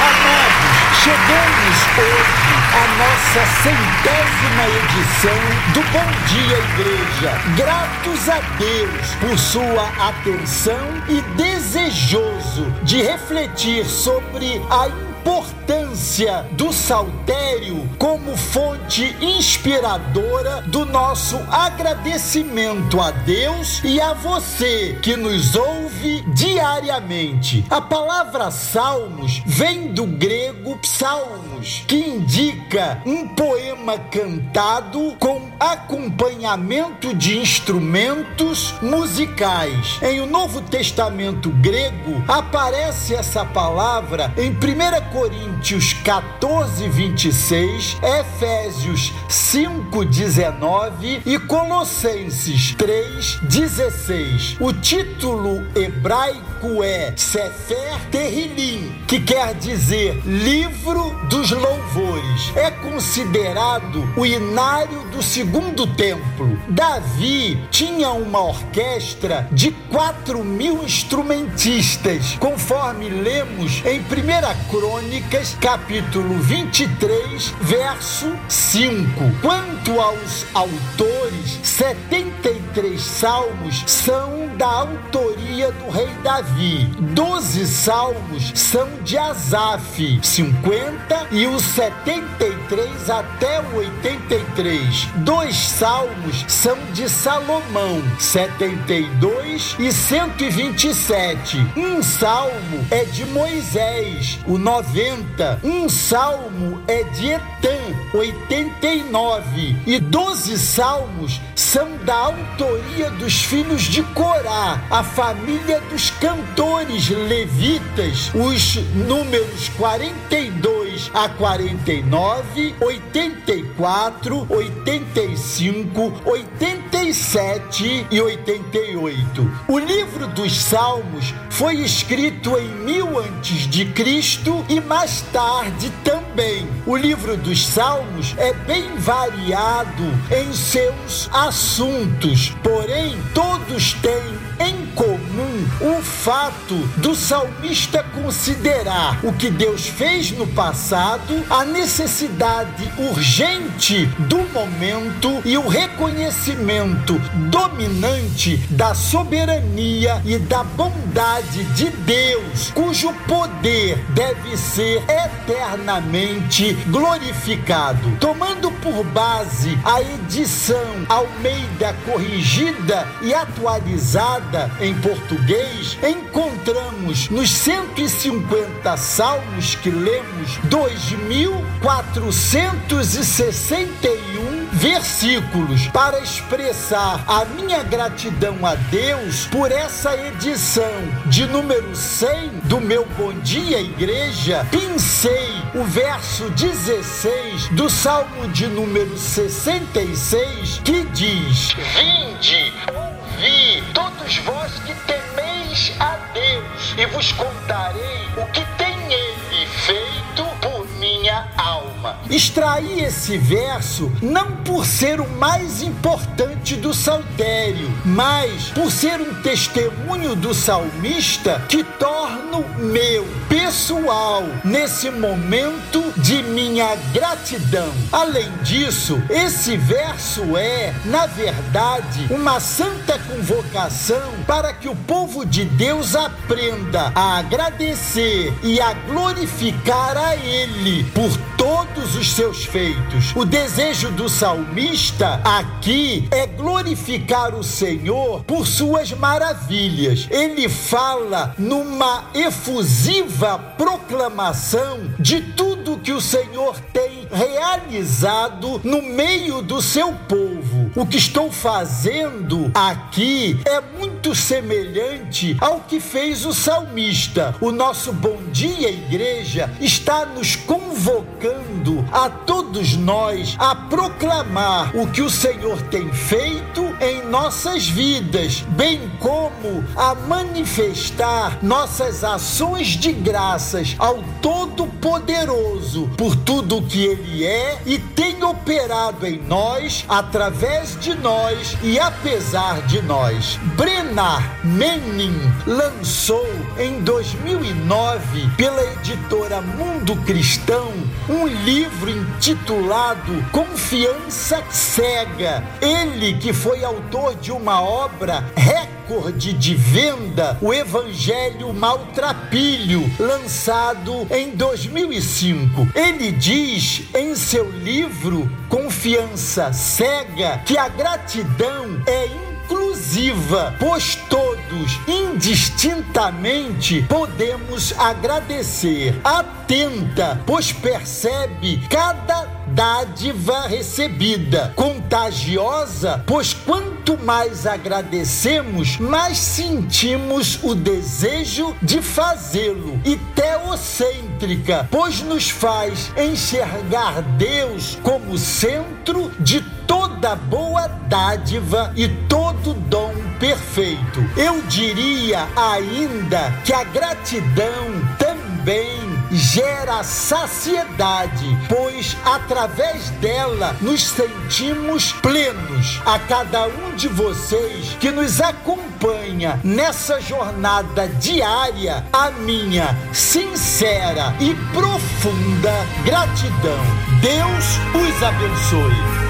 Amados, chegamos hoje à nossa centésima edição do Bom Dia Igreja. Gratos a Deus por sua atenção e desejoso de refletir sobre a importância do saltério como fonte inspiradora do nosso agradecimento a Deus e a você que nos ouve diariamente. A palavra salmos vem do grego psalmos, que indica um poema cantado com acompanhamento de instrumentos musicais. Em o Novo Testamento grego aparece essa palavra em 1 Coríntios 14, 26, Efésios 5, 19 e Colossenses 3, 16. O título hebraico é Sefer Terrilim, que quer dizer Livro dos Louvores. É considerado o inário do segundo templo. Davi tinha uma orquestra de 4 mil instrumentistas, conforme lemos em 1 Crônicas, capítulo 23, verso 5. Quanto aos autores, 73 salmos são da autoria do rei Davi. 12 salmos são de Asaf, 50 e os 73 até o 83. Dois salmos são de Salomão, 72 e 127. Um salmo é de Moisés, o 90. Um salmo é de Etã, 89. E 12 salmos são da autoria dos filhos de Corá, a família dos cantores levitas, os números 42 a 49, 84, 85, 87 e 88. O livro dos Salmos foi escrito em mil antes de Cristo e mais tarde também. O livro dos Salmos é bem variado em seus assuntos, porém todos têm em comum o fato do salmista considerar o que Deus fez no passado, a necessidade urgente do momento e o reconhecimento dominante da soberania e da bondade de Deus, cujo poder deve ser eternamente glorificado. Tomando por base a edição Almeida corrigida e atualizada em português, encontramos nos 150 salmos que lemos 2.461 versículos para expressar a minha gratidão a Deus por essa edição de número 100 do meu Bom Dia Igreja. Pincei o verso 16 do Salmo de número 66 que diz: Vinde, ouvi todos vós que temeis a Deus, e vos contarei o que tem ele Extraí esse verso não por ser o mais importante do saltério, mas por ser um testemunho do salmista que torno meu, pessoal, nesse momento de minha gratidão. Além disso, esse verso é, na verdade, uma santa convocação para que o povo de Deus aprenda a agradecer e a glorificar a Ele por todos os seus feitos. O desejo do salmista aqui é glorificar o Senhor por suas maravilhas. Ele fala numa efusiva proclamação de tudo que o Senhor tem realizado no meio do seu povo. O que estou fazendo aqui é muito semelhante ao que fez o salmista. O nosso bom dia, igreja, está nos convocando a todos nós a proclamar o que o Senhor tem feito em nossas vidas, bem como a manifestar nossas ações de graças ao Todo-Poderoso por tudo que Ele é e tem operado em nós, através de nós e apesar de nós. Breno Menar Menin lançou em 2009 pela editora Mundo Cristão um livro intitulado Confiança Cega. Ele que foi autor de uma obra recorde de venda, o Evangelho Maltrapilho, lançado em 2005. Ele diz em seu livro Confiança Cega que a gratidão é inclusiva, pois todos, indistintamente, podemos agradecer. Atenta, pois percebe cada dádiva recebida. Contagiosa, pois quanto mais agradecemos, mais sentimos o desejo de fazê-lo. E teocêntrica, pois nos faz enxergar Deus como centro de toda boa dádiva e todo dom perfeito. Eu diria ainda que a gratidão também gera saciedade, pois através dela nos sentimos plenos. A cada um de vocês que nos acompanha nessa jornada diária, a minha sincera e profunda gratidão. Deus os abençoe.